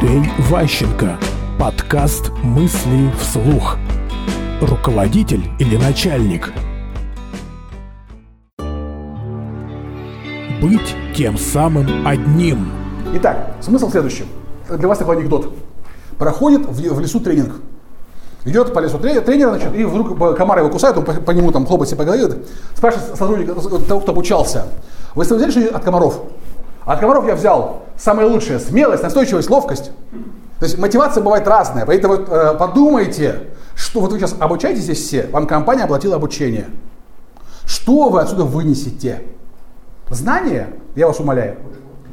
Андрей Ващенко. Подкаст «Мысли вслух». Руководитель или начальник? Быть тем самым одним. Итак, смысл в следующем. Для вас такой анекдот. Проходит в, лесу тренинг. Идет по лесу тренер, тренер значит, и вдруг комар его кусает, он по, по нему там хлопает себе по голове, спрашивает сотрудника, того, кто обучался, вы что от комаров? От комаров я взял самое лучшее, смелость, настойчивость, ловкость. То есть мотивация бывает разная, поэтому э, подумайте, что вот вы сейчас обучаетесь здесь все, вам компания оплатила обучение. Что вы отсюда вынесете? Знания, я вас умоляю.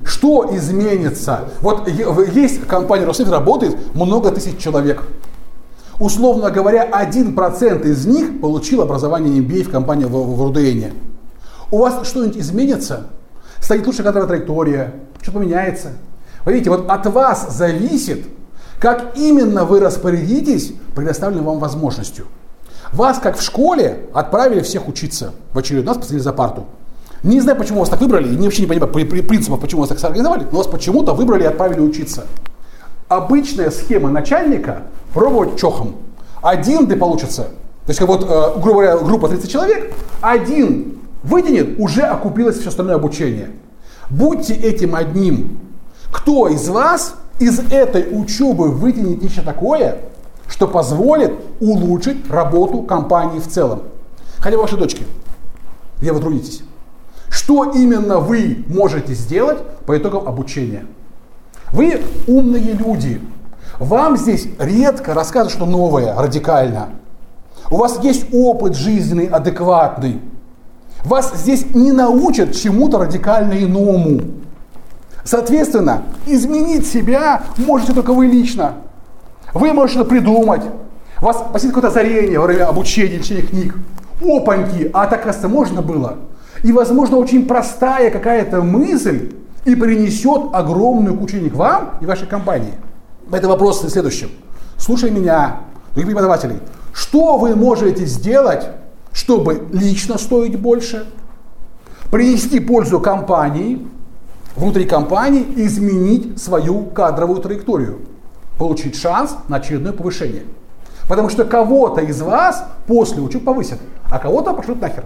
Что изменится? Вот есть компания Роснефть, работает много тысяч человек. Условно говоря, 1% из них получил образование MBA в компании в, в РУДН. У вас что-нибудь изменится? Станет лучше кадровая траектория? Что поменяется? Вы видите, вот от вас зависит, как именно вы распорядитесь предоставленной вам возможностью. Вас, как в школе, отправили всех учиться в очередной раз, посадили за парту. Не знаю, почему вас так выбрали, и вообще не понимаю принципов, почему вас так организовали, но вас почему-то выбрали и отправили учиться. Обычная схема начальника – пробовать чохом. Один да получится. То есть, как вот, э, грубо говоря, группа 30 человек, один вытянет, уже окупилось все остальное обучение. Будьте этим одним. Кто из вас из этой учебы вытянет нечто такое, что позволит улучшить работу компании в целом? Хотя ваши дочки, где вы трудитесь. Что именно вы можете сделать по итогам обучения? Вы умные люди. Вам здесь редко рассказывают что новое, радикально. У вас есть опыт жизненный, адекватный. Вас здесь не научат чему-то радикально иному. Соответственно, изменить себя можете только вы лично. Вы можете это придумать. Вас посетит какое-то озарение во время обучения, чтения книг. Опаньки, а так, оказывается, можно было. И, возможно, очень простая какая-то мысль и принесет огромную кучу денег вам и вашей компании. Это вопрос в следующем. Слушай меня, других преподавателей. Что вы можете сделать, чтобы лично стоить больше, принести пользу компании, внутри компании изменить свою кадровую траекторию, получить шанс на очередное повышение. Потому что кого-то из вас после учебы повысят, а кого-то пошлют нахер.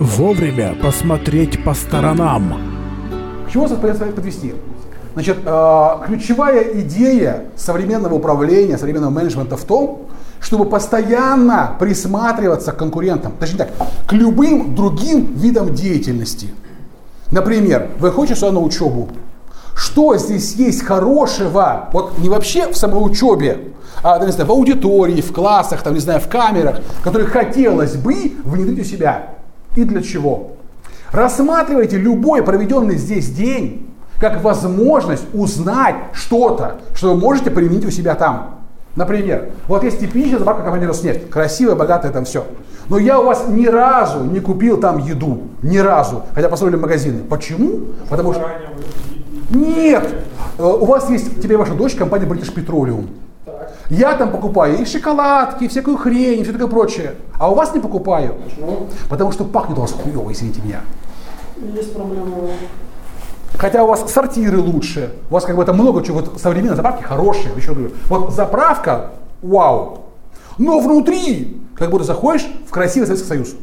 Вовремя посмотреть по сторонам. К чему вас подвести? Значит, э, ключевая идея современного управления, современного менеджмента в том, чтобы постоянно присматриваться к конкурентам, точнее так, к любым другим видам деятельности. Например, вы ходите сюда на учебу. Что здесь есть хорошего? Вот не вообще в самой учебе, а не знаю, в аудитории, в классах, там, не знаю, в камерах, которые хотелось бы внедрить у себя. И для чего? Рассматривайте любой проведенный здесь день как возможность узнать что-то, что вы можете применить у себя там. Например, вот есть типичная забавка компании Роснефть. Красивая, богатая, там все. Но я у вас ни разу не купил там еду. Ни разу. Хотя построили магазины. Почему? Потому что... Нет! Э, у вас есть, тебе ваша дочь, компания British Petroleum. Я там покупаю и шоколадки, и всякую хрень, и все такое прочее. А у вас не покупаю. Почему? Потому что пахнет у вас хуево, извините меня. Есть проблема. Хотя у вас сортиры лучше, у вас как бы это много чего, вот современные заправки хорошие, еще говорю. Вот заправка, вау. Но внутри, как будто заходишь в красивый Советский Союз.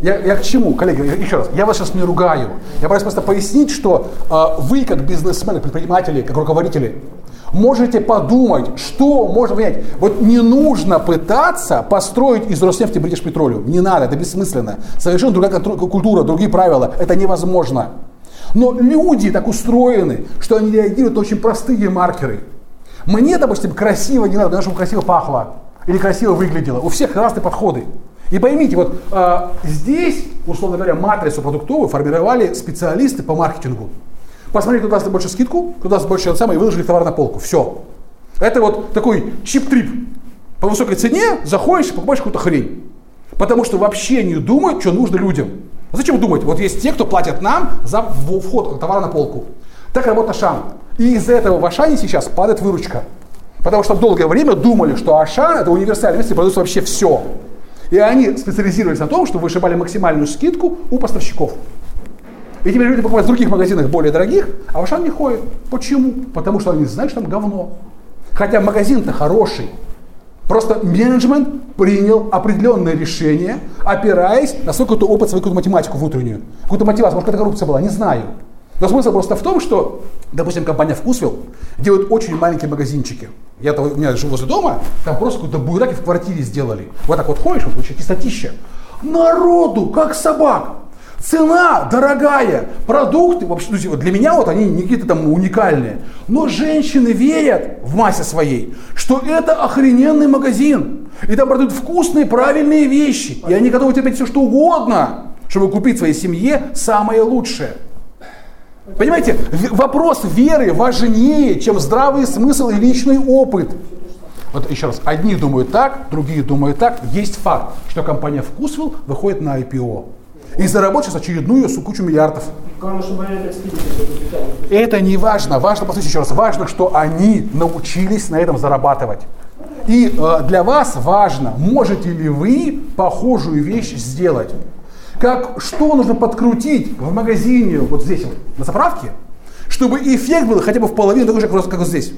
Я, я к чему, коллеги, еще раз, я вас сейчас не ругаю. Я пытаюсь просто пояснить, что э, вы как бизнесмены, предприниматели, как руководители, можете подумать, что можно понять. Вот не нужно пытаться построить из Роснефти British Petroleum. Не надо, это бессмысленно. Совершенно другая культура, другие правила. Это невозможно. Но люди так устроены, что они реагируют на очень простые маркеры. Мне, допустим, красиво не надо, чтобы красиво пахло или красиво выглядело. У всех разные подходы. И поймите, вот э, здесь, условно говоря, матрицу продуктовую формировали специалисты по маркетингу. Посмотрите, кто даст больше скидку, кто даст больше самое, и выложили товар на полку. Все. Это вот такой чип-трип. По высокой цене заходишь и покупаешь какую-то хрень. Потому что вообще не думают, что нужно людям. Зачем думать? Вот есть те, кто платят нам за вход товара на полку. Так работает Ашан. И из-за этого в Ашане сейчас падает выручка. Потому что долгое время думали, что Ашан это универсальный место, продается вообще все. И они специализировались на том, что вышибали максимальную скидку у поставщиков. И теперь люди покупают в других магазинах более дорогих, а в Ашан не ходят. Почему? Потому что они знают, что там говно. Хотя магазин-то хороший. Просто менеджмент принял определенное решение, опираясь на свой какой-то опыт, свою какую-то математику внутреннюю. Какую-то мотивацию, может, какая-то коррупция была, не знаю. Но смысл просто в том, что, допустим, компания Вкусвилл делает очень маленькие магазинчики. Я -то, у меня живу возле дома, там просто какой-то буйраки в квартире сделали. Вот так вот ходишь, вот вообще чистотища. Народу, как собак. Цена дорогая, продукты, вообще, ну, для меня вот они не какие-то там уникальные. Но женщины верят в массе своей, что это охрененный магазин. И там продают вкусные, правильные вещи. И они готовы терпеть все, что угодно, чтобы купить своей семье самое лучшее. Понимаете, вопрос веры важнее, чем здравый смысл и личный опыт. Вот еще раз, одни думают так, другие думают так. Есть факт, что компания Вкусвилл выходит на IPO. И заработать сейчас очередную кучу миллиардов. Это не важно. Важно, послушайте еще раз, важно, что они научились на этом зарабатывать. И э, для вас важно, можете ли вы похожую вещь сделать. Как, что нужно подкрутить в магазине, вот здесь вот, на заправке, чтобы эффект был хотя бы в половину такой же, как вот здесь.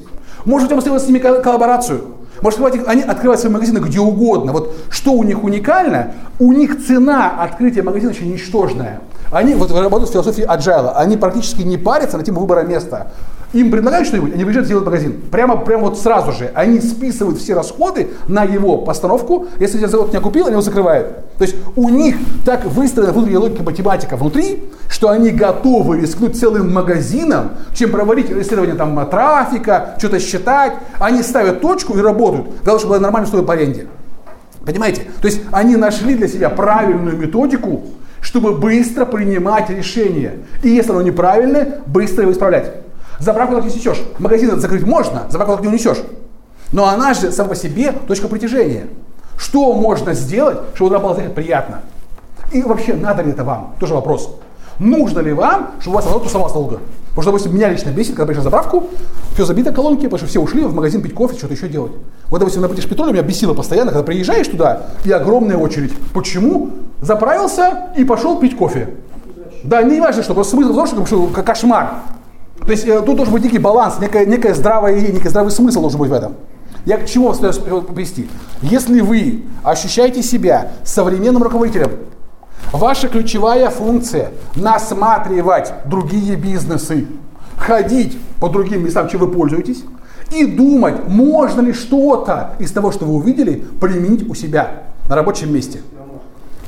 Можете сделать с ними коллаборацию. Может, они открывают свои магазины где угодно. Вот что у них уникально, у них цена открытия магазина очень ничтожная. Они вот работают в философии agile, они практически не парятся на тему выбора места. Им предлагают что-нибудь, они приезжают сделать магазин. Прямо, прямо вот сразу же. Они списывают все расходы на его постановку. Если я завод не купил, они его закрывают. То есть у них так выстроена внутренняя логика математика внутри, что они готовы рискнуть целым магазином, чем проводить исследование там, трафика, что-то считать. Они ставят точку и работают. Главное, чтобы было нормально стоило по аренде. Понимаете? То есть они нашли для себя правильную методику, чтобы быстро принимать решения. И если оно неправильное, быстро его исправлять. Заправку так не сечешь. Магазин закрыть можно, заправку так не унесешь. Но она же сама по себе точка притяжения. Что можно сделать, чтобы она была приятно? И вообще, надо ли это вам? Тоже вопрос. Нужно ли вам, чтобы у вас оно тусовалось долго? Потому что, допустим, меня лично бесит, когда на заправку, все забито колонки, потому что все ушли в магазин пить кофе, что-то еще делать. Вот, допустим, на Бритиш меня бесило постоянно, когда приезжаешь туда, и огромная очередь. Почему? Заправился и пошел пить кофе. Да, не важно, что, просто смысл в том, что кошмар. То есть э, тут должен быть некий баланс, некая, некая здравая идея, некий здравый смысл должен быть в этом. Я к чему вас привести? Если вы ощущаете себя современным руководителем, ваша ключевая функция насматривать другие бизнесы, ходить по другим местам, чем вы пользуетесь, и думать, можно ли что-то из того, что вы увидели, применить у себя на рабочем месте.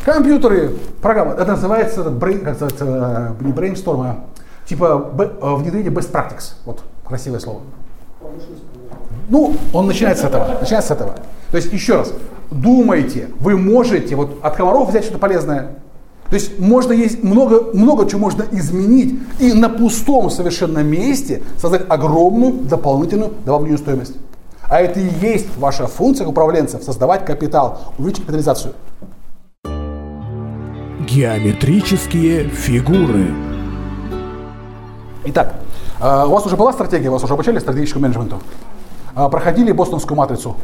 Компьютеры, программы, это называется, как называется не brainstorm, а Типа э, внедрение best practice. Вот, красивое слово. Ну, он начинает с этого. Начинает с этого. То есть, еще раз, думайте, вы можете вот от комаров взять что-то полезное. То есть можно есть много, много чего можно изменить и на пустом совершенно месте создать огромную дополнительную добавленную стоимость. А это и есть ваша функция управленцев, создавать капитал, увеличить капитализацию. Геометрические фигуры. Итак, а, у вас уже была стратегия, вас уже обучали стратегическому менеджменту. А, проходили бостонскую матрицу.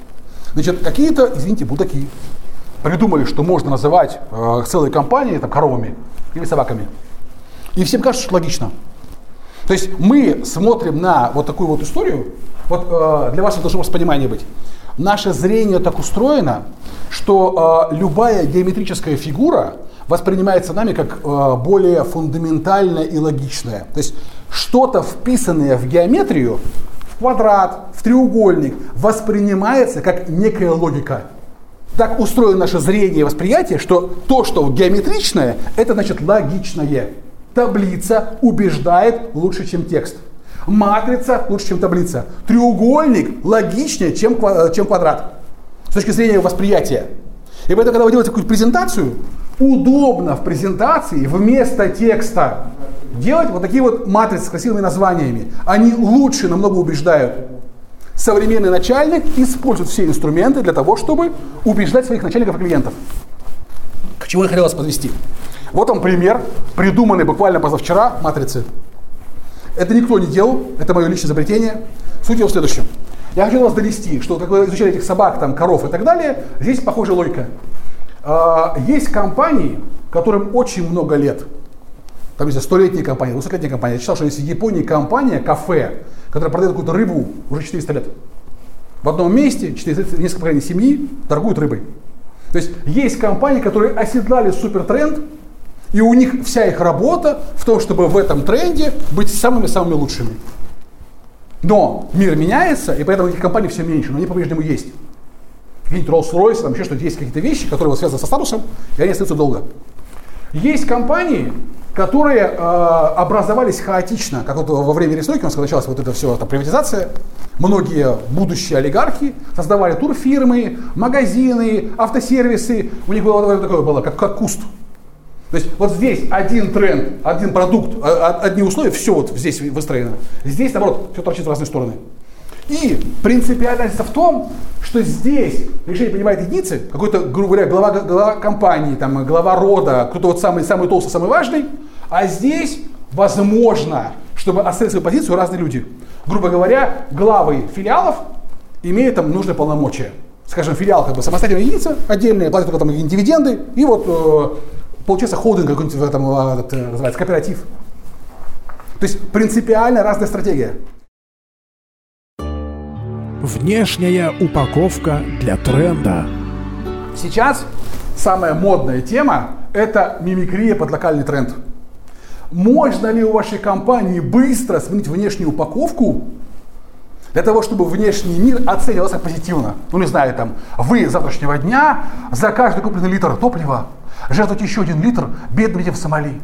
Значит, какие-то, извините, будаки придумали, что можно называть э, целые компании там, коровами или собаками. И всем кажется, что логично. То есть мы смотрим на вот такую вот историю, вот для вас это должно понимание быть. Наше зрение так устроено, что любая геометрическая фигура воспринимается нами как э, более фундаментальная и логичная. То есть что-то вписанное в геометрию, в квадрат, в треугольник, воспринимается как некая логика. Так устроено наше зрение и восприятие, что то, что геометричное, это значит логичное. Таблица убеждает лучше, чем текст. Матрица лучше, чем таблица. Треугольник логичнее, чем, чем квадрат. С точки зрения восприятия. И поэтому, когда вы делаете какую-то презентацию, удобно в презентации вместо текста делать вот такие вот матрицы с красивыми названиями. Они лучше намного убеждают. Современный начальник использует все инструменты для того, чтобы убеждать своих начальников и клиентов. К чему я хотел вас подвести? Вот он пример, придуманный буквально позавчера матрицы. Это никто не делал, это мое личное изобретение. Суть его в следующем. Я хочу вас довести, что как вы изучали этих собак, там, коров и так далее, здесь похожая логика. А, есть компании, которым очень много лет – там есть столетняя компания, двухсотлетняя компания. Я читал, что есть в Японии компания, кафе, которая продает какую-то рыбу уже 400 лет. В одном месте, 400, несколько поколений семьи торгуют рыбой. То есть есть компании, которые оседлали супертренд, и у них вся их работа в том, чтобы в этом тренде быть самыми-самыми лучшими. Но мир меняется, и поэтому этих компаний все меньше, но они по-прежнему есть. Какие-нибудь Rolls-Royce, там еще что-то, есть какие-то вещи, которые связаны со статусом, и они остаются долго. Есть компании, которые э, образовались хаотично, как вот во время перестройки у нас началась вот эта все, эта приватизация, многие будущие олигархи создавали турфирмы, магазины, автосервисы, у них было такое было, как, как куст. То есть вот здесь один тренд, один продукт, а, а, одни условия, все вот здесь выстроено. Здесь, наоборот, все торчит в разные стороны. И принципиальность в том, что здесь решение принимает единицы, какой-то, грубо говоря, глава, глава компании, там, глава рода, кто-то вот самый, самый толстый, самый важный, а здесь возможно, чтобы оставить свою позицию разные люди. Грубо говоря, главы филиалов имеют там нужные полномочия. Скажем, филиал как бы самостоятельная единица отдельная, платит только там дивиденды, и вот э, получается холдинг какой-нибудь этом, э, это, называется, кооператив. То есть принципиально разная стратегия. Внешняя упаковка для тренда. Сейчас самая модная тема – это мимикрия под локальный тренд. Можно ли у вашей компании быстро сменить внешнюю упаковку для того, чтобы внешний мир оценивался позитивно? Ну, не знаю, там, вы завтрашнего дня за каждый купленный литр топлива жертвуете еще один литр бедным детям в Сомали.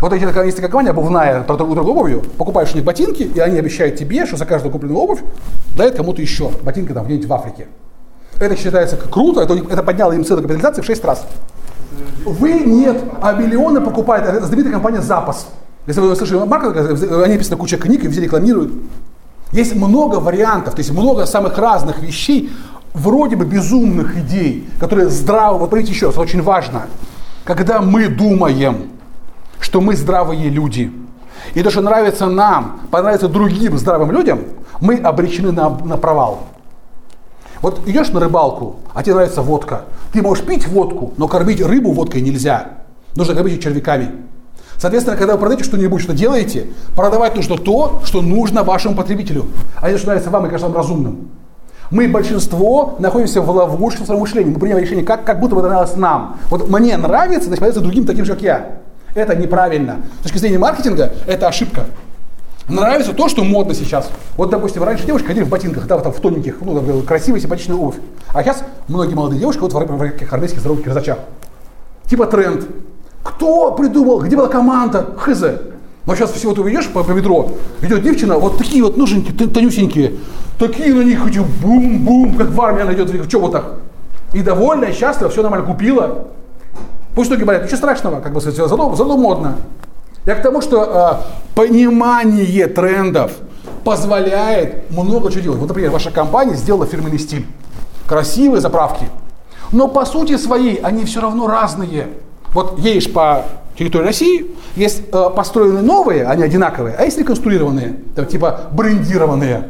Вот такая, есть такая компания обувная, торгует обувью, покупаешь у них ботинки, и они обещают тебе, что за каждую купленную обувь дают кому-то еще ботинки там где-нибудь в Африке. Это считается круто, это, это подняло им цену капитализации в 6 раз. Вы нет, а миллионы покупают, это знаменитая компания «Запас». Если вы слышали марка, они написано куча книг и все рекламируют. Есть много вариантов, то есть много самых разных вещей, вроде бы безумных идей, которые здраво, вот поймите еще раз, очень важно, когда мы думаем, что мы здравые люди. И то, что нравится нам, понравится другим здравым людям, мы обречены на, на провал. Вот идешь на рыбалку, а тебе нравится водка. Ты можешь пить водку, но кормить рыбу водкой нельзя. Нужно кормить ее червяками. Соответственно, когда вы продаете что-нибудь, что делаете, продавать нужно то, что нужно вашему потребителю, а не то, что нравится вам и кажется вам разумным. Мы, большинство, находимся в ловушке в своем мышлении. Мы принимаем решение, как, как будто бы это нравилось нам. Вот мне нравится, значит, понравится другим таким же, как я. Это неправильно. С точки зрения маркетинга это ошибка. Нравится то, что модно сейчас. Вот, допустим, раньше девушки ходили в ботинках, да, вот там в тоненьких, ну, красивая, симпатичная обувь. А сейчас многие молодые девушки вот в, таких армейских здоровых кирзачах. Типа тренд. Кто придумал? Где была команда? Хз. Но сейчас всего ты идешь по, по метро, идет девчина, вот такие вот нужненькие, тонюсенькие, такие на них эти бум-бум, как в армии она идет в чоботах. И довольная, счастлива, все нормально купила. Пусть многие говорят, ничего страшного, как бы сказать, зато, зато модно. Я к тому, что э, понимание трендов позволяет много чего делать. Вот, например, ваша компания сделала фирменный стиль. Красивые заправки. Но по сути своей они все равно разные. Вот едешь по территории России, есть э, построенные новые, они одинаковые, а есть реконструированные, там, типа брендированные.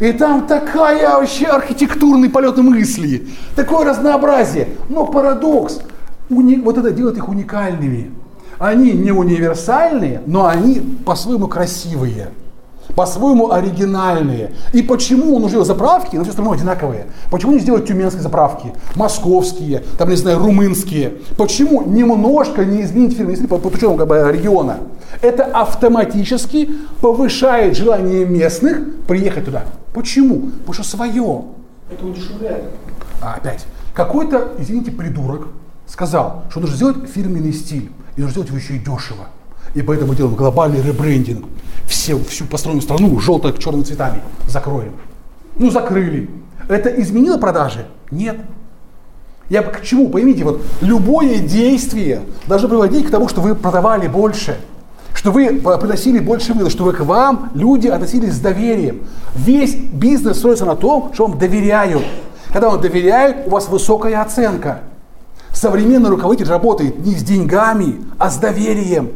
И там такая вообще архитектурный полет мысли, такое разнообразие. Но парадокс – уни, вот это делает их уникальными. Они не универсальные, но они по-своему красивые, по-своему оригинальные. И почему он уже заправки, но все остальное одинаковые? Почему не сделать тюменские заправки, московские, там, не знаю, румынские? Почему немножко не изменить фирменный стиль по, по учету как бы, региона? Это автоматически повышает желание местных приехать туда. Почему? Потому что свое. Это удешевляет. А, опять. Какой-то, извините, придурок, сказал, что нужно сделать фирменный стиль, и нужно сделать его еще и дешево. И поэтому делаем глобальный ребрендинг. Все, всю построенную страну желто-черными цветами закроем. Ну, закрыли. Это изменило продажи? Нет. Я к чему? Поймите, вот любое действие должно приводить к тому, что вы продавали больше, что вы приносили больше выгоды, что вы к вам люди относились с доверием. Весь бизнес строится на том, что вам доверяют. Когда вам доверяют, у вас высокая оценка. Современный руководитель работает не с деньгами, а с доверием.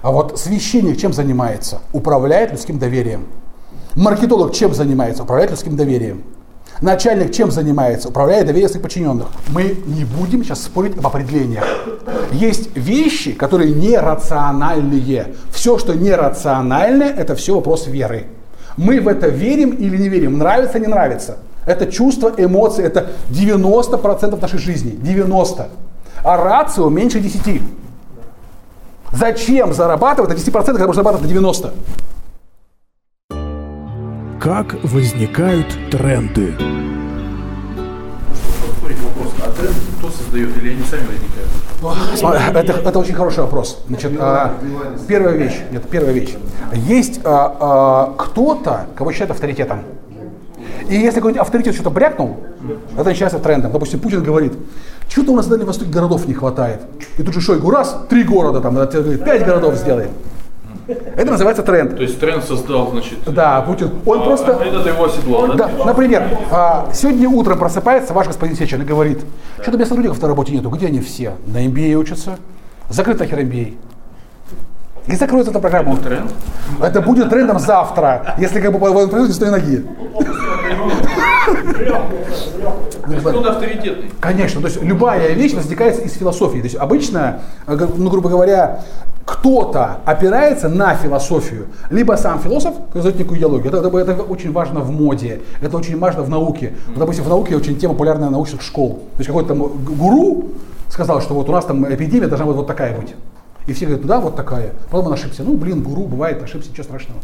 А вот священник чем занимается? Управляет людским доверием. Маркетолог чем занимается? Управляет людским доверием. Начальник чем занимается? Управляет доверие своих подчиненных. Мы не будем сейчас спорить об определениях. Есть вещи, которые нерациональные. Все, что нерациональное, это все вопрос веры. Мы в это верим или не верим, нравится, не нравится. Это чувство, эмоции, это 90% нашей жизни. 90. А рацио меньше 10. Зачем зарабатывать на 10%, когда можно зарабатывать на 90? Как возникают тренды? Вопрос. А тренд кто создает или они сами возникают? Смотри, Это, это очень хороший вопрос. Значит, а, первая вещь, нет, первая вещь. Есть а, а, кто-то, кого считают авторитетом. И если какой-нибудь авторитет что-то брякнул, это считается трендом. Допустим, Путин говорит, что-то у нас на Дальнем Востоке городов не хватает. И тут же Шойгу раз, три города, там, тебе, пять городов сделаем. Это называется тренд. То есть тренд создал, значит, Да, Путин, он а просто... этот его оседлал, да? Да, например, а, сегодня утром просыпается ваш господин Сечин и говорит, что-то у меня сотрудников на работе нету, где они все? На MBA учатся? Закрыт нахер MBA. И закроют эту программу. Тренд? Это будет трендом завтра, если как бы не с той ноги. Кто-то авторитетный. Конечно, то есть любая вещь возникает из философии. То есть обычно, э, ну, грубо говоря, кто-то опирается на философию, либо сам философ, задает некую идеологию. Это, это- это очень важно в моде, это очень важно в науке. Вот, допустим, в науке очень тема популярная научных школ. То есть какой-то там г- гуру сказал, что вот у нас там эпидемия должна быть вот такая быть. И все говорят, да, вот такая. Потом он ошибся. Ну, блин, гуру, бывает, ошибся, ничего страшного.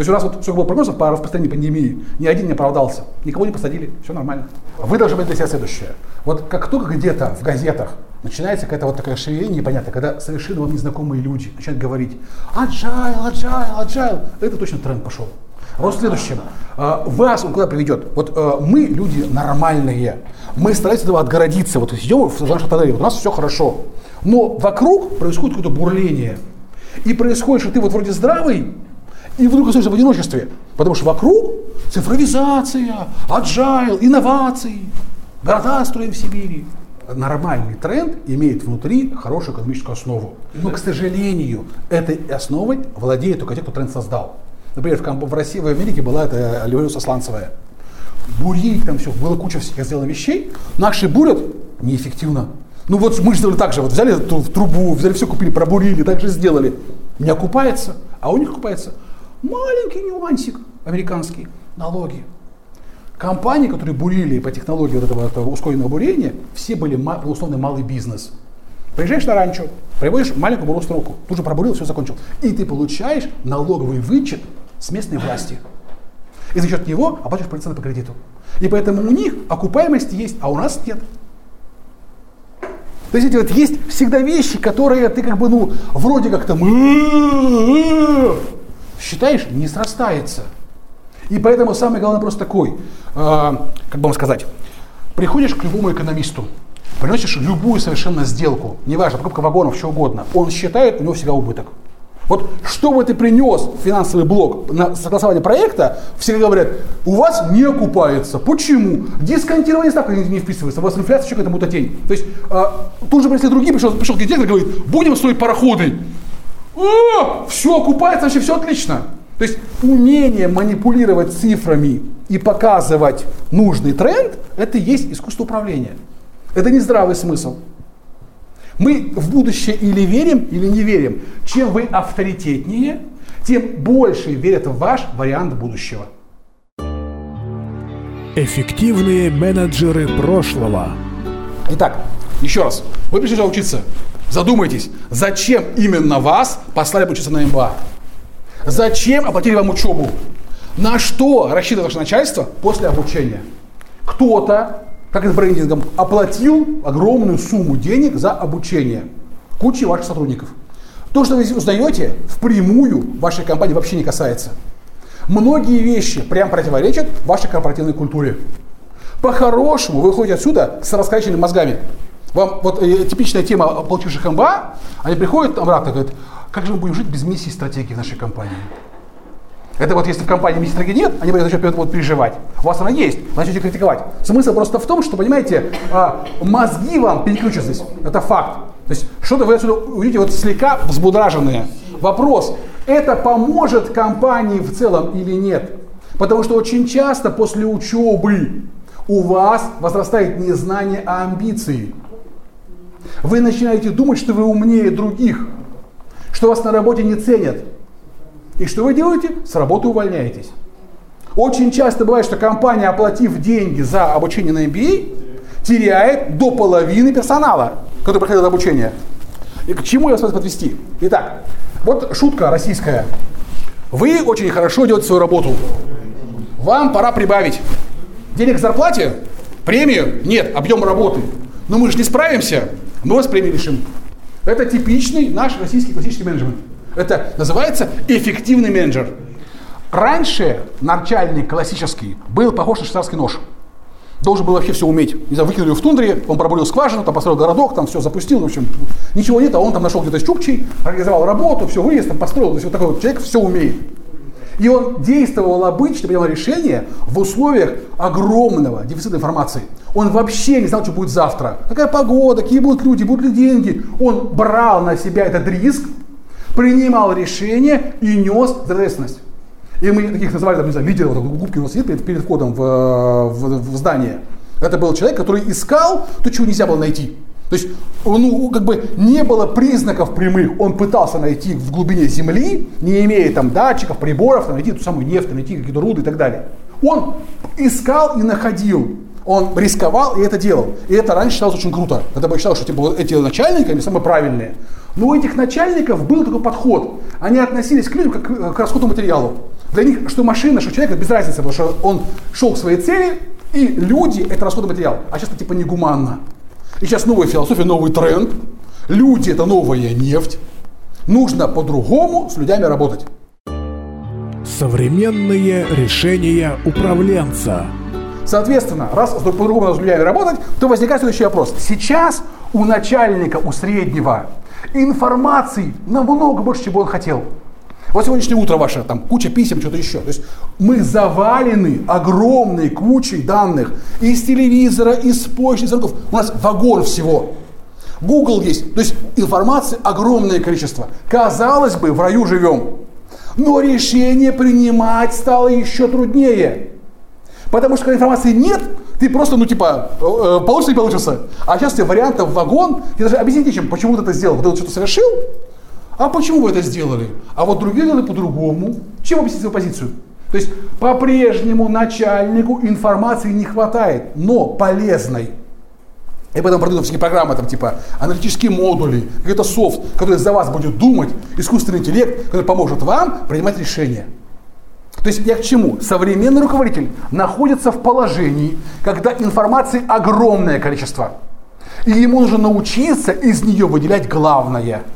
То есть у нас вот сколько было прогнозов по распространению пандемии, ни один не оправдался, никого не посадили, все нормально. Вы должны быть для себя следующее. Вот как только где-то в газетах начинается какая-то вот такая шевеление непонятная, когда совершенно вам незнакомые люди начинают говорить agile, agile, agile, это точно тренд пошел. Вопрос в следующем. А, Вас он куда приведет? Вот э, мы люди нормальные. Мы стараемся этого отгородиться. Вот идем в нашу тоннель, вот у нас все хорошо. Но вокруг происходит какое-то бурление. И происходит, что ты вот вроде здравый, и вдруг остаешься в одиночестве. Потому что вокруг цифровизация, agile, инновации, города строим в Сибири. Нормальный тренд имеет внутри хорошую экономическую основу. Но, к сожалению, этой основой владеют только те, кто тренд создал. Например, в, в России, в Америке была эта революция сланцевая. Бурить там все, было куча всяких сделано вещей. Наши бурят неэффективно. Ну вот мы же сделали так же, вот взяли в трубу, взяли все, купили, пробурили, так же сделали. Не окупается, а у них окупается маленький нюансик американский, налоги. Компании, которые бурили по технологии вот этого, этого ускоренного бурения, все были условно малый бизнес. Приезжаешь на ранчо, приводишь маленькую бурую строку, тут же пробурил, все закончил. И ты получаешь налоговый вычет с местной власти. И за счет него оплачиваешь проценты по кредиту. И поэтому у них окупаемость есть, а у нас нет. То есть, эти вот есть всегда вещи, которые ты как бы, ну, вроде как там считаешь, не срастается. И поэтому самый главный вопрос такой, э, как бы вам сказать, приходишь к любому экономисту, приносишь любую совершенно сделку, неважно, покупка вагонов, что угодно, он считает, у него всегда убыток. Вот что бы ты принес финансовый блок на согласование проекта, все говорят, у вас не окупается. Почему? Дисконтирование ставка не, не вписывается, у вас инфляция еще какая-то мутатень. То есть а, тут же пришли другие, пришел, пришел архитектор и говорит, будем строить пароходы. О, все окупается, вообще все отлично. То есть умение манипулировать цифрами и показывать нужный тренд, это и есть искусство управления. Это не здравый смысл. Мы в будущее или верим, или не верим. Чем вы авторитетнее, тем больше верят в ваш вариант будущего. Эффективные менеджеры прошлого. Итак, еще раз. Вы пришли учиться. Задумайтесь, зачем именно вас послали учиться на МБА? Зачем оплатили вам учебу? На что рассчитывает ваше начальство после обучения? Кто-то, как и с брендингом, оплатил огромную сумму денег за обучение кучи ваших сотрудников. То, что вы здесь узнаете, впрямую вашей компании вообще не касается. Многие вещи прям противоречат вашей корпоративной культуре. По-хорошему вы выходите отсюда с раскачанными мозгами. Вам вот э, типичная тема получивших МБА, они приходят обратно и говорят, как же мы будем жить без миссии и стратегии в нашей компании? Это вот если в компании миссии стратегии нет, они будут начнут вот переживать. У вас она есть, вы начнете критиковать. Смысл просто в том, что, понимаете, а, мозги вам переключат здесь. Это факт. То есть что-то вы отсюда увидите вот слегка взбудраженные. Вопрос, это поможет компании в целом или нет? Потому что очень часто после учебы у вас возрастает не знание, а амбиции. Вы начинаете думать, что вы умнее других, что вас на работе не ценят. И что вы делаете? С работы увольняетесь. Очень часто бывает, что компания, оплатив деньги за обучение на MBA, теряет до половины персонала, который проходил обучение. И к чему я вас подвести? Итак, вот шутка российская. Вы очень хорошо делаете свою работу. Вам пора прибавить. Денег к зарплате? Премию? Нет, объем работы. Но мы же не справимся, мы премию лишим. Это типичный наш российский классический менеджмент. Это называется эффективный менеджер. Раньше начальник классический был похож на швейцарский нож. Должен был вообще все уметь. Не знаю, выкинули в тундре, он пробурил скважину, там построил городок, там все запустил, в общем, ничего нет, а он там нашел где-то чукчей, организовал работу, все выезд, там построил, то есть вот такой вот человек все умеет. И он действовал обычно, принимал решения в условиях огромного дефицита информации. Он вообще не знал, что будет завтра. Какая погода, какие будут люди, будут ли деньги. Он брал на себя этот риск, принимал решения и нес ответственность. И мы таких называли, там, не знаю, лидеров, вот, губки у нас сидит перед, перед входом в, в, в здание. Это был человек, который искал то, чего нельзя было найти. То есть, ну, как бы не было признаков прямых. Он пытался найти в глубине земли, не имея там датчиков, приборов, там, найти ту самую нефть, найти какие-то руды и так далее. Он искал и находил. Он рисковал и это делал. И это раньше считалось очень круто. Это бы считалось, что типа, эти начальники, они самые правильные. Но у этих начальников был такой подход. Они относились к людям как к расходному материалу. Для них, что машина, что человек, без разницы, потому что он шел к своей цели, и люди – это расходный материал. А сейчас это типа негуманно. И сейчас новая философия, новый тренд. Люди – это новая нефть. Нужно по-другому с людьми работать. Современные решения управленца. Соответственно, раз по-другому надо с людьми работать, то возникает следующий вопрос. Сейчас у начальника, у среднего информации намного больше, чем он хотел. Вот сегодняшнее утро ваше, там куча писем, что-то еще. То есть мы завалены огромной кучей данных из телевизора, из почты, из звонков. У нас вагон всего. Google есть. То есть информации огромное количество. Казалось бы, в раю живем. Но решение принимать стало еще труднее. Потому что когда информации нет, ты просто, ну типа, э, э получится и получится. А сейчас тебе вариантов вагон, ты даже объясните, чем, почему ты это сделал. Ты вот что-то совершил, а почему вы это сделали? А вот другие делали по-другому. Чем объяснить свою позицию? То есть по-прежнему начальнику информации не хватает, но полезной. И поэтому продают всякие программы, там, типа аналитические модули, какой-то софт, который за вас будет думать, искусственный интеллект, который поможет вам принимать решения. То есть я к чему? Современный руководитель находится в положении, когда информации огромное количество. И ему нужно научиться из нее выделять главное –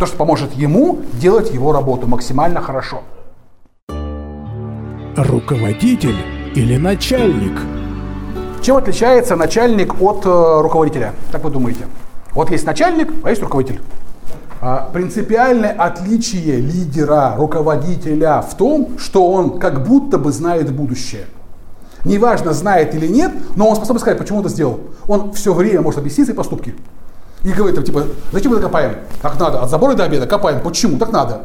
то, что поможет ему делать его работу максимально хорошо. Руководитель или начальник? Чем отличается начальник от э, руководителя? Как вы думаете? Вот есть начальник, а есть руководитель. А, принципиальное отличие лидера, руководителя в том, что он как будто бы знает будущее. Неважно, знает или нет, но он способен сказать, почему он это сделал. Он все время может объяснить свои поступки. И говорит, типа, зачем мы это копаем? Так надо, от забора до обеда копаем. Почему? Так надо.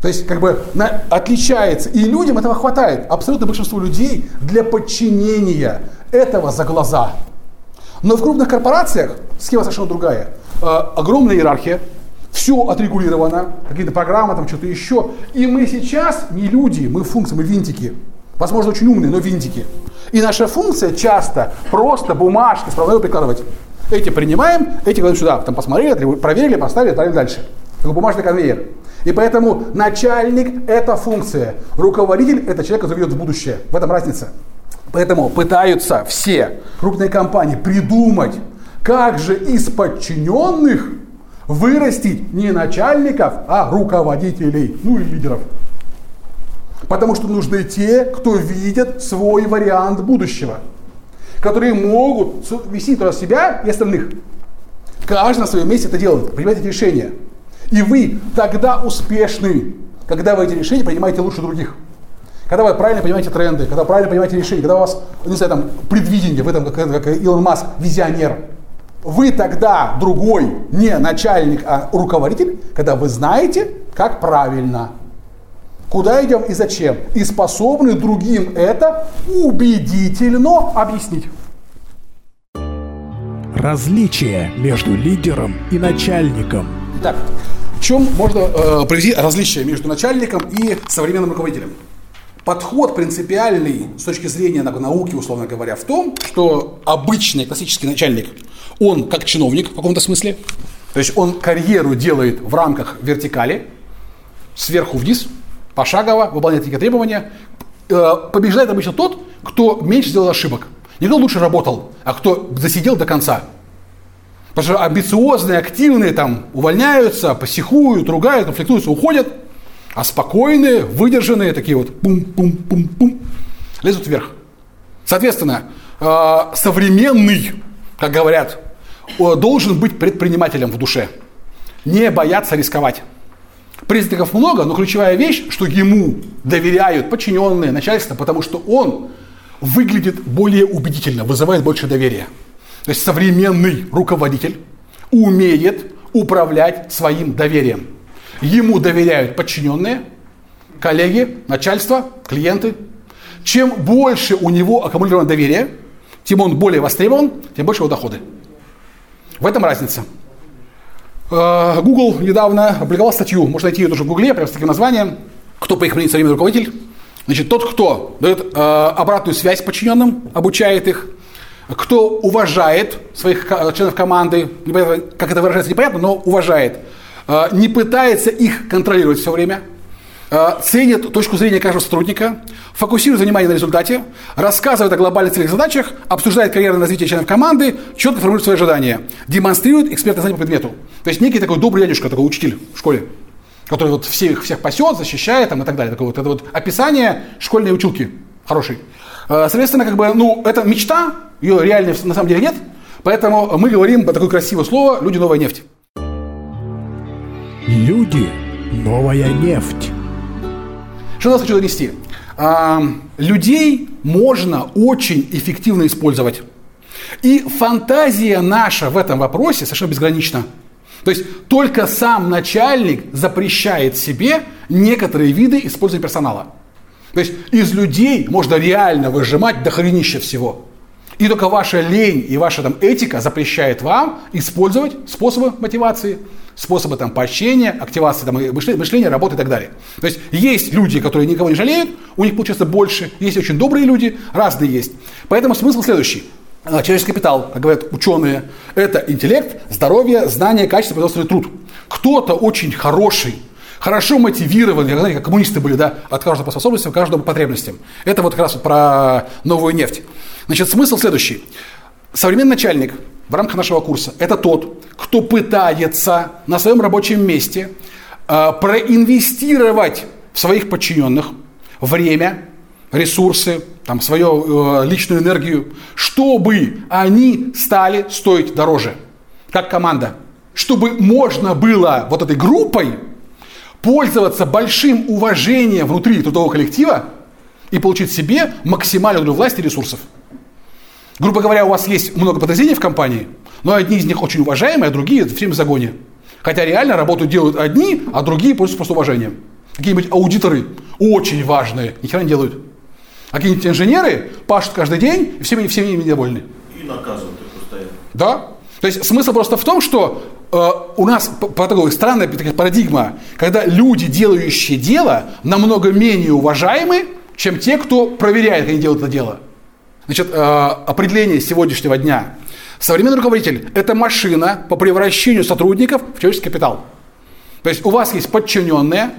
То есть, как бы, на, отличается. И людям этого хватает. Абсолютно большинство людей для подчинения этого за глаза. Но в крупных корпорациях схема совершенно другая. Э, огромная иерархия, все отрегулировано, какие-то программы, там что-то еще. И мы сейчас не люди, мы функции, мы винтики. Возможно, очень умные, но винтики. И наша функция часто просто бумажки справедливо прикладывать. Эти принимаем, эти кладем сюда. Там посмотрели, проверили, поставили, отправили дальше. Такой бумажный конвейер. И поэтому начальник – это функция. Руководитель – это человек, который ведет в будущее. В этом разница. Поэтому пытаются все крупные компании придумать, как же из подчиненных вырастить не начальников, а руководителей, ну и лидеров. Потому что нужны те, кто видят свой вариант будущего которые могут вести туда себя и остальных. Каждый на своем месте это делает, принимает эти решения. И вы тогда успешны, когда вы эти решения принимаете лучше других. Когда вы правильно понимаете тренды, когда вы правильно понимаете решения, когда у вас, не знаю, там, предвидение, в этом, как, как Илон Маск, визионер. Вы тогда другой, не начальник, а руководитель, когда вы знаете, как правильно. Куда идем и зачем, и способны другим это убедительно объяснить. Различие между лидером и начальником. Итак, в чем можно э, привести различие между начальником и современным руководителем? Подход принципиальный с точки зрения науки, условно говоря, в том, что обычный классический начальник, он как чиновник в каком-то смысле, то есть он карьеру делает в рамках вертикали, сверху вниз, пошагово, выполняет какие-то требования. Э, побеждает обычно тот, кто меньше сделал ошибок. Не кто лучше работал, а кто засидел до конца. Потому что амбициозные, активные там увольняются, посихуют, ругают, конфликтуются, уходят. А спокойные, выдержанные, такие вот пум-пум-пум-пум, лезут вверх. Соответственно, э, современный, как говорят, должен быть предпринимателем в душе. Не бояться рисковать. Признаков много, но ключевая вещь, что ему доверяют подчиненные, начальство, потому что он выглядит более убедительно, вызывает больше доверия. То есть современный руководитель умеет управлять своим доверием. Ему доверяют подчиненные, коллеги, начальство, клиенты. Чем больше у него аккумулировано доверие, тем он более востребован, тем больше его доходы. В этом разница. Э, Google недавно опубликовал статью, можно найти ее тоже в Гугле, прямо с таким названием. Кто, по их мнению, современный руководитель? Значит, тот, кто дает э, обратную связь подчиненным, обучает их, кто уважает своих членов команды, как это выражается, непонятно, но уважает, э, не пытается их контролировать все время – ценит точку зрения каждого сотрудника, фокусирует внимание на результате, рассказывает о глобальных целях и задачах, обсуждает карьерное развитие членов команды, четко формирует свои ожидания, демонстрирует экспертное знание по предмету. То есть некий такой добрый дядюшка, такой учитель в школе, который вот всех, всех пасет, защищает там, и так далее. Такое вот, это вот описание школьной училки хороший. Э, соответственно, как бы, ну, это мечта, ее реально на самом деле нет, поэтому мы говорим такое красивое слово «люди новая нефть». Люди новая нефть. Что я хочу донести? А, людей можно очень эффективно использовать. И фантазия наша в этом вопросе совершенно безгранична. То есть только сам начальник запрещает себе некоторые виды использования персонала. То есть из людей можно реально выжимать дохренища всего. И только ваша лень и ваша там, этика запрещает вам использовать способы мотивации, способы там, поощрения, активации там, мышления, мышления, работы и так далее. То есть есть люди, которые никого не жалеют, у них получается больше, есть очень добрые люди, разные есть. Поэтому смысл следующий. А, человеческий капитал, как говорят ученые, это интеллект, здоровье, знание, качество, производственный труд. Кто-то очень хороший, хорошо мотивированный, как, знаете, как коммунисты были, да, от каждого по способностям, каждому по потребностям. Это вот как раз вот про новую нефть. Значит, смысл следующий. Современный начальник в рамках нашего курса – это тот, кто пытается на своем рабочем месте э, проинвестировать в своих подчиненных время, ресурсы, там, свою э, личную энергию, чтобы они стали стоить дороже, как команда. Чтобы можно было вот этой группой пользоваться большим уважением внутри трудового коллектива и получить себе максимальную власть и ресурсов. Грубо говоря, у вас есть много подразделений в компании, но одни из них очень уважаемые, а другие в всем загоне. Хотя реально работу делают одни, а другие пользуются просто уважением. Какие-нибудь аудиторы очень важные, ни хера не делают. А какие-нибудь инженеры пашут каждый день, и все, все ими недовольны. И наказывают их постоянно. Да. То есть смысл просто в том, что э, у нас по такой странная такая парадигма, когда люди, делающие дело, намного менее уважаемы, чем те, кто проверяет, как они делают это дело. Значит, э, определение сегодняшнего дня. Современный руководитель – это машина по превращению сотрудников в человеческий капитал. То есть у вас есть подчиненные,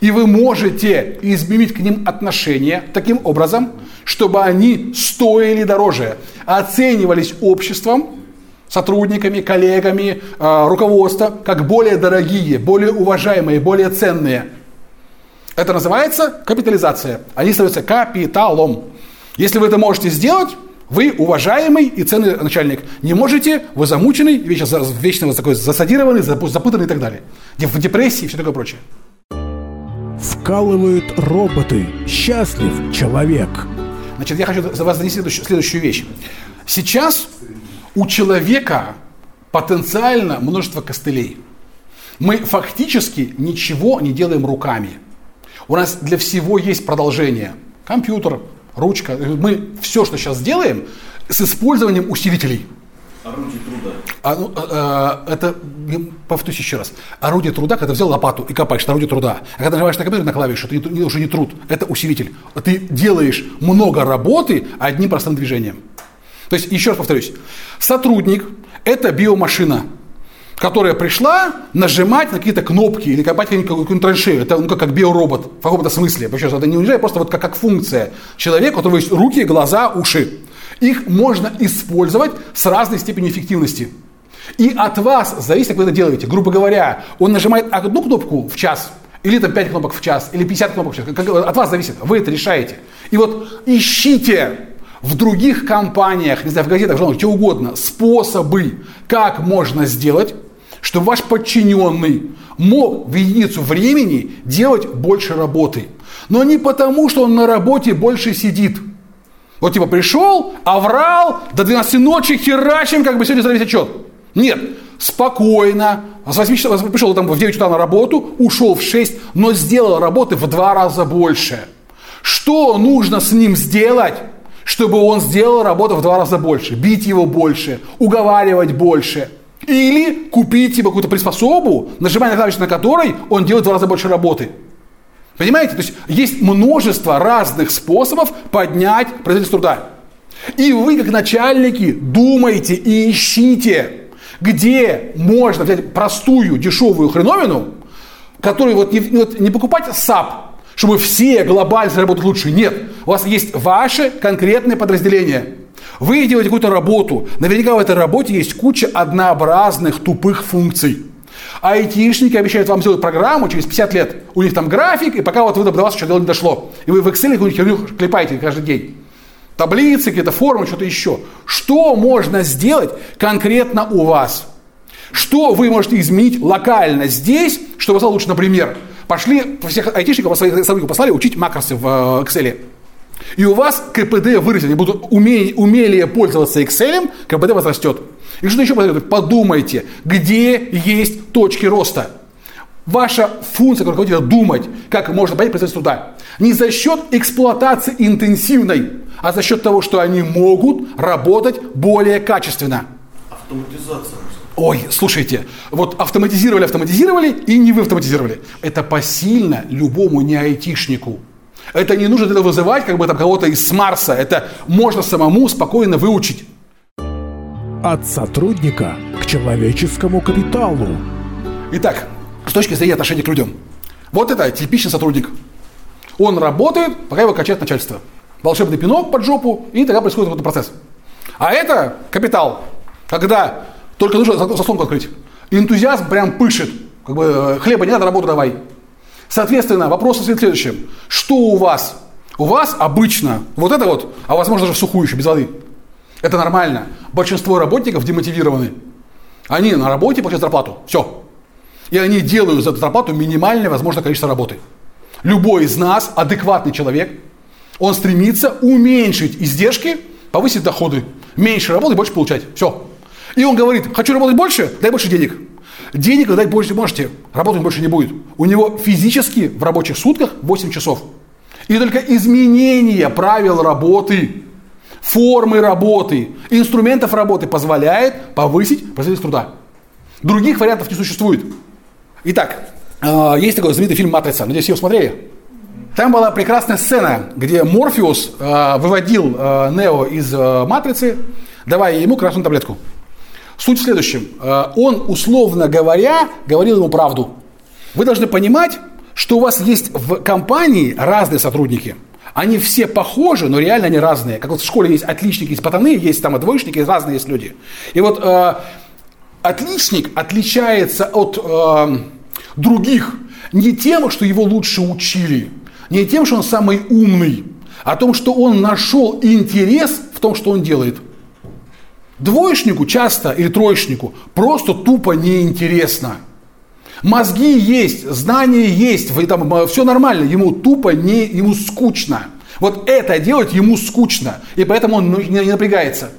и вы можете изменить к ним отношение таким образом, чтобы они стоили дороже, оценивались обществом, сотрудниками, коллегами, э, руководством как более дорогие, более уважаемые, более ценные. Это называется капитализация. Они становятся капиталом. Если вы это можете сделать, вы уважаемый и ценный начальник. Не можете, вы замученный, вечно, вечно такой засадированный, запутанный и так далее. В депрессии и все такое прочее. Вкалывают роботы. Счастлив человек. Значит, я хочу за вас донести следующую, следующую вещь. Сейчас у человека потенциально множество костылей. Мы фактически ничего не делаем руками. У нас для всего есть продолжение. Компьютер, ручка. Мы все, что сейчас делаем, с использованием усилителей. Орудие труда. А, ну, а, а, это, повторюсь еще раз, орудие труда, когда взял лопату и копаешь, это орудие труда. А когда нажимаешь на компьютер на клавишу, это не- уже не труд, это усилитель. Ты делаешь много работы одним простым движением. То есть, еще раз повторюсь, сотрудник – это биомашина, которая пришла нажимать на какие-то кнопки или копать какую-нибудь траншею. Это ну, как, как биоробот в каком-то смысле. Вообще, это не унижает, просто вот как, как функция человека, у которого есть руки, глаза, уши. Их можно использовать с разной степенью эффективности. И от вас зависит, как вы это делаете. Грубо говоря, он нажимает одну кнопку в час, или там 5 кнопок в час, или 50 кнопок в час. Как- от вас зависит. Вы это решаете. И вот ищите в других компаниях, не знаю, в газетах, в журналах, где угодно, способы, как можно сделать, чтобы ваш подчиненный мог в единицу времени делать больше работы. Но не потому, что он на работе больше сидит. Вот типа пришел, оврал, до 12 ночи херачим, как бы сегодня сдали отчет. Нет, спокойно, с 8 часов, пришел там в 9 утра на работу, ушел в 6, но сделал работы в два раза больше. Что нужно с ним сделать, чтобы он сделал работу в два раза больше? Бить его больше, уговаривать больше. Или купить себе какую-то приспособу, нажимая на клавишу на которой он делает в два раза больше работы. Понимаете? То есть есть множество разных способов поднять производительность труда. И вы, как начальники, думаете и ищите, где можно взять простую дешевую хреновину, которую вот не, вот не покупать SAP, чтобы все глобально заработать лучше. Нет. У вас есть ваше конкретное подразделение. Вы делаете какую-то работу. Наверняка в этой работе есть куча однообразных тупых функций. А айтишники обещают вам сделать программу через 50 лет. У них там график, и пока вот вы до вас еще дело не дошло. И вы в Excel какую-нибудь клепаете каждый день. Таблицы, какие-то формы, что-то еще. Что можно сделать конкретно у вас? Что вы можете изменить локально здесь, чтобы стало лучше, например, пошли всех айтишников, своих сотрудников послали учить макросы в э, Excel. И у вас КПД вырастет, они будут уме- умелее пользоваться Excel, КПД возрастет. И что еще посоветую? Подумайте, где есть точки роста. Ваша функция как руководителя думать, как можно поднять производительность труда. Не за счет эксплуатации интенсивной, а за счет того, что они могут работать более качественно. Автоматизация. Ой, слушайте, вот автоматизировали, автоматизировали и не вы автоматизировали. Это посильно любому не айтишнику. Это не нужно это вызывать как бы там кого-то из Марса. Это можно самому спокойно выучить. От сотрудника к человеческому капиталу. Итак, с точки зрения отношения к людям. Вот это типичный сотрудник. Он работает, пока его качает начальство. Волшебный пинок под жопу, и тогда происходит какой-то процесс. А это капитал, когда только нужно зас- заслонку открыть. Энтузиазм прям пышет. Как бы хлеба не надо, работу давай. Соответственно, вопрос состоит в следующем. Что у вас? У вас обычно вот это вот, а возможно даже в сухую еще, без воды. Это нормально. Большинство работников демотивированы. Они на работе получают зарплату. Все. И они делают за эту зарплату минимальное возможное количество работы. Любой из нас, адекватный человек, он стремится уменьшить издержки, повысить доходы. Меньше работы, больше получать. Все. И он говорит, хочу работать больше, дай больше денег. Денег вы дать больше можете, работать больше не будет. У него физически в рабочих сутках 8 часов. И только изменение правил работы, формы работы, инструментов работы позволяет повысить производительность труда. Других вариантов не существует. Итак, э, есть такой знаменитый фильм «Матрица». Надеюсь, его смотрели? Там была прекрасная сцена, где Морфеус э, выводил э, Нео из матрицы, давая ему красную таблетку. Суть в следующем. Э, он, условно говоря, говорил ему правду. Вы должны понимать, что у вас есть в компании разные сотрудники. Они все похожи, но реально они разные. Как вот в школе есть отличники, есть пацаны, есть там двоечники, есть разные есть люди. И вот э, отличник отличается от э, других не тем, что его лучше учили, не тем, что он самый умный, а том, что он нашел интерес в том, что он делает. Двоечнику часто или троечнику просто тупо неинтересно. Мозги есть, знания есть, там, все нормально, ему тупо не, ему скучно. Вот это делать ему скучно, и поэтому он не, напрягается.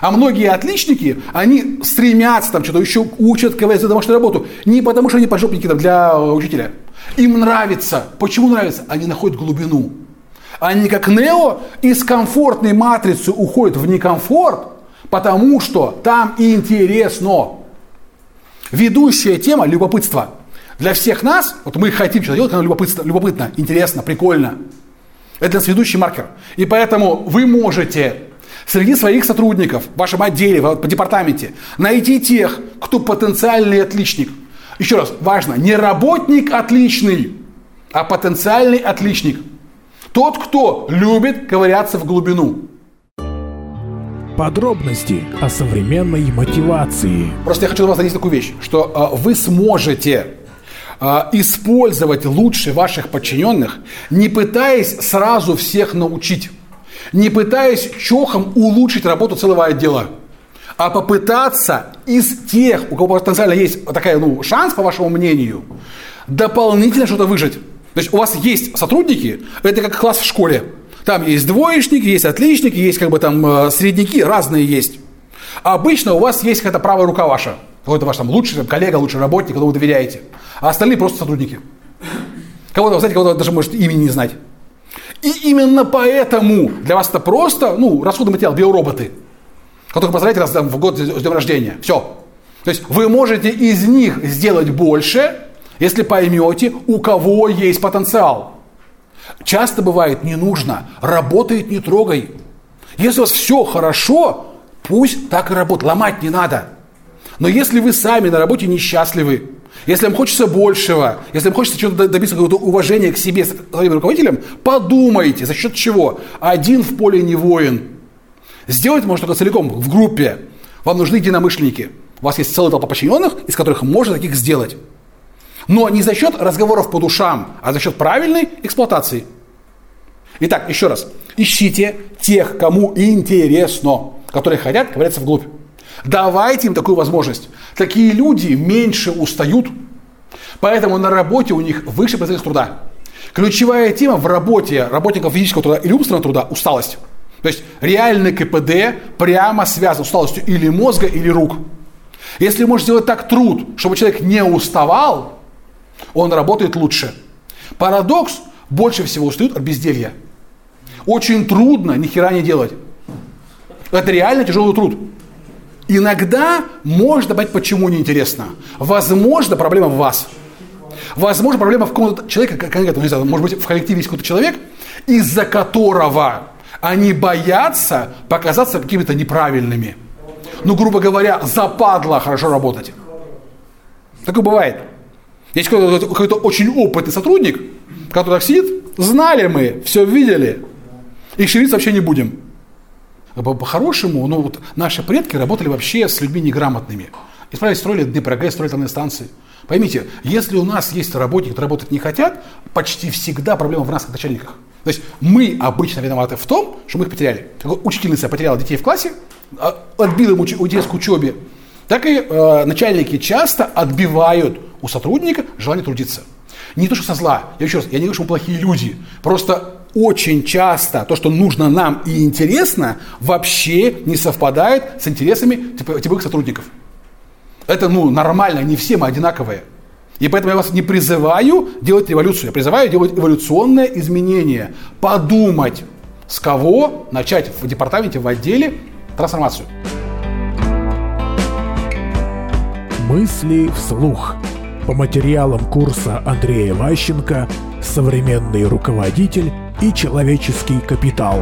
А многие отличники, они стремятся там что-то еще учат, КВС за домашнюю работу. Не потому, что они поджопники там, для учителя. Им нравится. Почему нравится? Они находят глубину. Они как Нео из комфортной матрицы уходят в некомфорт, потому что там интересно. Ведущая тема – любопытство. Для всех нас, вот мы хотим что-то делать, когда любопытно, любопытно, интересно, прикольно. Это для нас ведущий маркер. И поэтому вы можете среди своих сотрудников в вашем отделе, в департаменте найти тех, кто потенциальный отличник. Еще раз, важно, не работник отличный, а потенциальный отличник. Тот, кто любит ковыряться в глубину. Подробности о современной мотивации. Просто я хочу вас донести такую вещь, что э, вы сможете э, использовать лучше ваших подчиненных, не пытаясь сразу всех научить, не пытаясь чохом улучшить работу целого отдела, а попытаться из тех, у кого потенциально есть такая, ну, шанс, по вашему мнению, дополнительно что-то выжить. То есть у вас есть сотрудники, это как класс в школе. Там есть двоечники, есть отличники, есть как бы там э, средники, разные есть. А обычно у вас есть какая-то правая рука ваша. Какой-то ваш там лучший там, коллега, лучший работник, кому вы доверяете. А остальные просто сотрудники. Кого-то, знаете, кого-то даже может имени не знать. И именно поэтому для вас это просто, ну, расходный материал, биороботы, которых поздравляете раз там, в год с днем рождения. Все. То есть вы можете из них сделать больше, если поймете, у кого есть потенциал. Часто бывает не нужно, работает не трогай. Если у вас все хорошо, пусть так и работает, ломать не надо. Но если вы сами на работе несчастливы, если вам хочется большего, если вам хочется чего-то добиться какого-то уважения к себе, своим руководителям, подумайте, за счет чего. Один в поле не воин. Сделать можно только целиком, в группе. Вам нужны единомышленники. У вас есть целая толпа подчиненных, из которых можно таких сделать. Но не за счет разговоров по душам, а за счет правильной эксплуатации. Итак, еще раз. Ищите тех, кому интересно, которые хотят ковыряться вглубь. Давайте им такую возможность. Такие люди меньше устают, поэтому на работе у них выше производительность труда. Ключевая тема в работе работников физического труда или умственного труда – усталость. То есть реальный КПД прямо связан с усталостью или мозга, или рук. Если можешь сделать так труд, чтобы человек не уставал, он работает лучше. Парадокс – больше всего устают от безделья. Очень трудно ни хера не делать. Это реально тяжелый труд. Иногда можно понять, почему неинтересно. Возможно, проблема в вас. Возможно, проблема в каком-то человеке, конкретно, не знаю, может быть, в коллективе есть какой-то человек, из-за которого они боятся показаться какими-то неправильными. Ну, грубо говоря, западло хорошо работать. Такое бывает. Есть какой-то, какой-то очень опытный сотрудник, который так сидит, знали мы, все видели, и шевелиться вообще не будем. По-хорошему, ну вот наши предки работали вообще с людьми неграмотными. И строили, строили ДПРГ, строили атомные станции. Поймите, если у нас есть работники, которые работать не хотят, почти всегда проблема в нас, как начальниках. То есть мы обычно виноваты в том, что мы их потеряли. Учительница потеряла детей в классе, а, отбила им интерес к учебе, так и э, начальники часто отбивают у сотрудника желание трудиться. Не то, что со зла. Я еще раз, я не говорю, что мы плохие люди. Просто очень часто то, что нужно нам и интересно, вообще не совпадает с интересами типовых сотрудников. Это ну, нормально, не все мы одинаковые. И поэтому я вас не призываю делать революцию, я призываю делать эволюционное изменение. Подумать, с кого начать в департаменте, в отделе трансформацию. Мысли вслух. По материалам курса Андрея Ващенко «Современный руководитель и человеческий капитал».